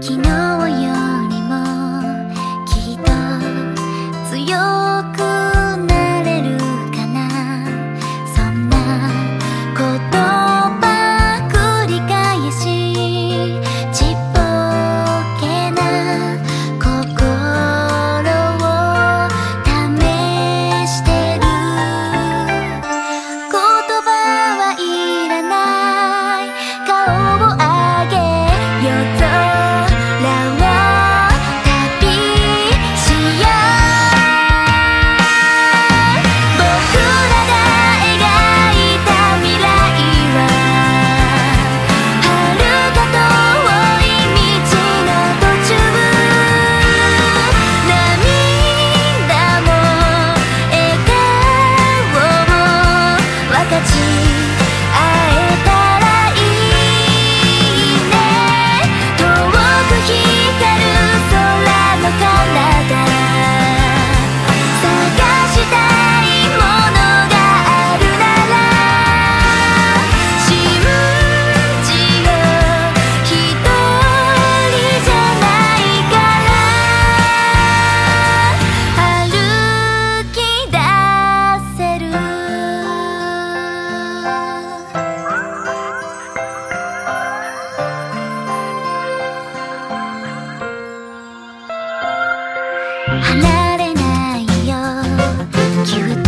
昨日 you.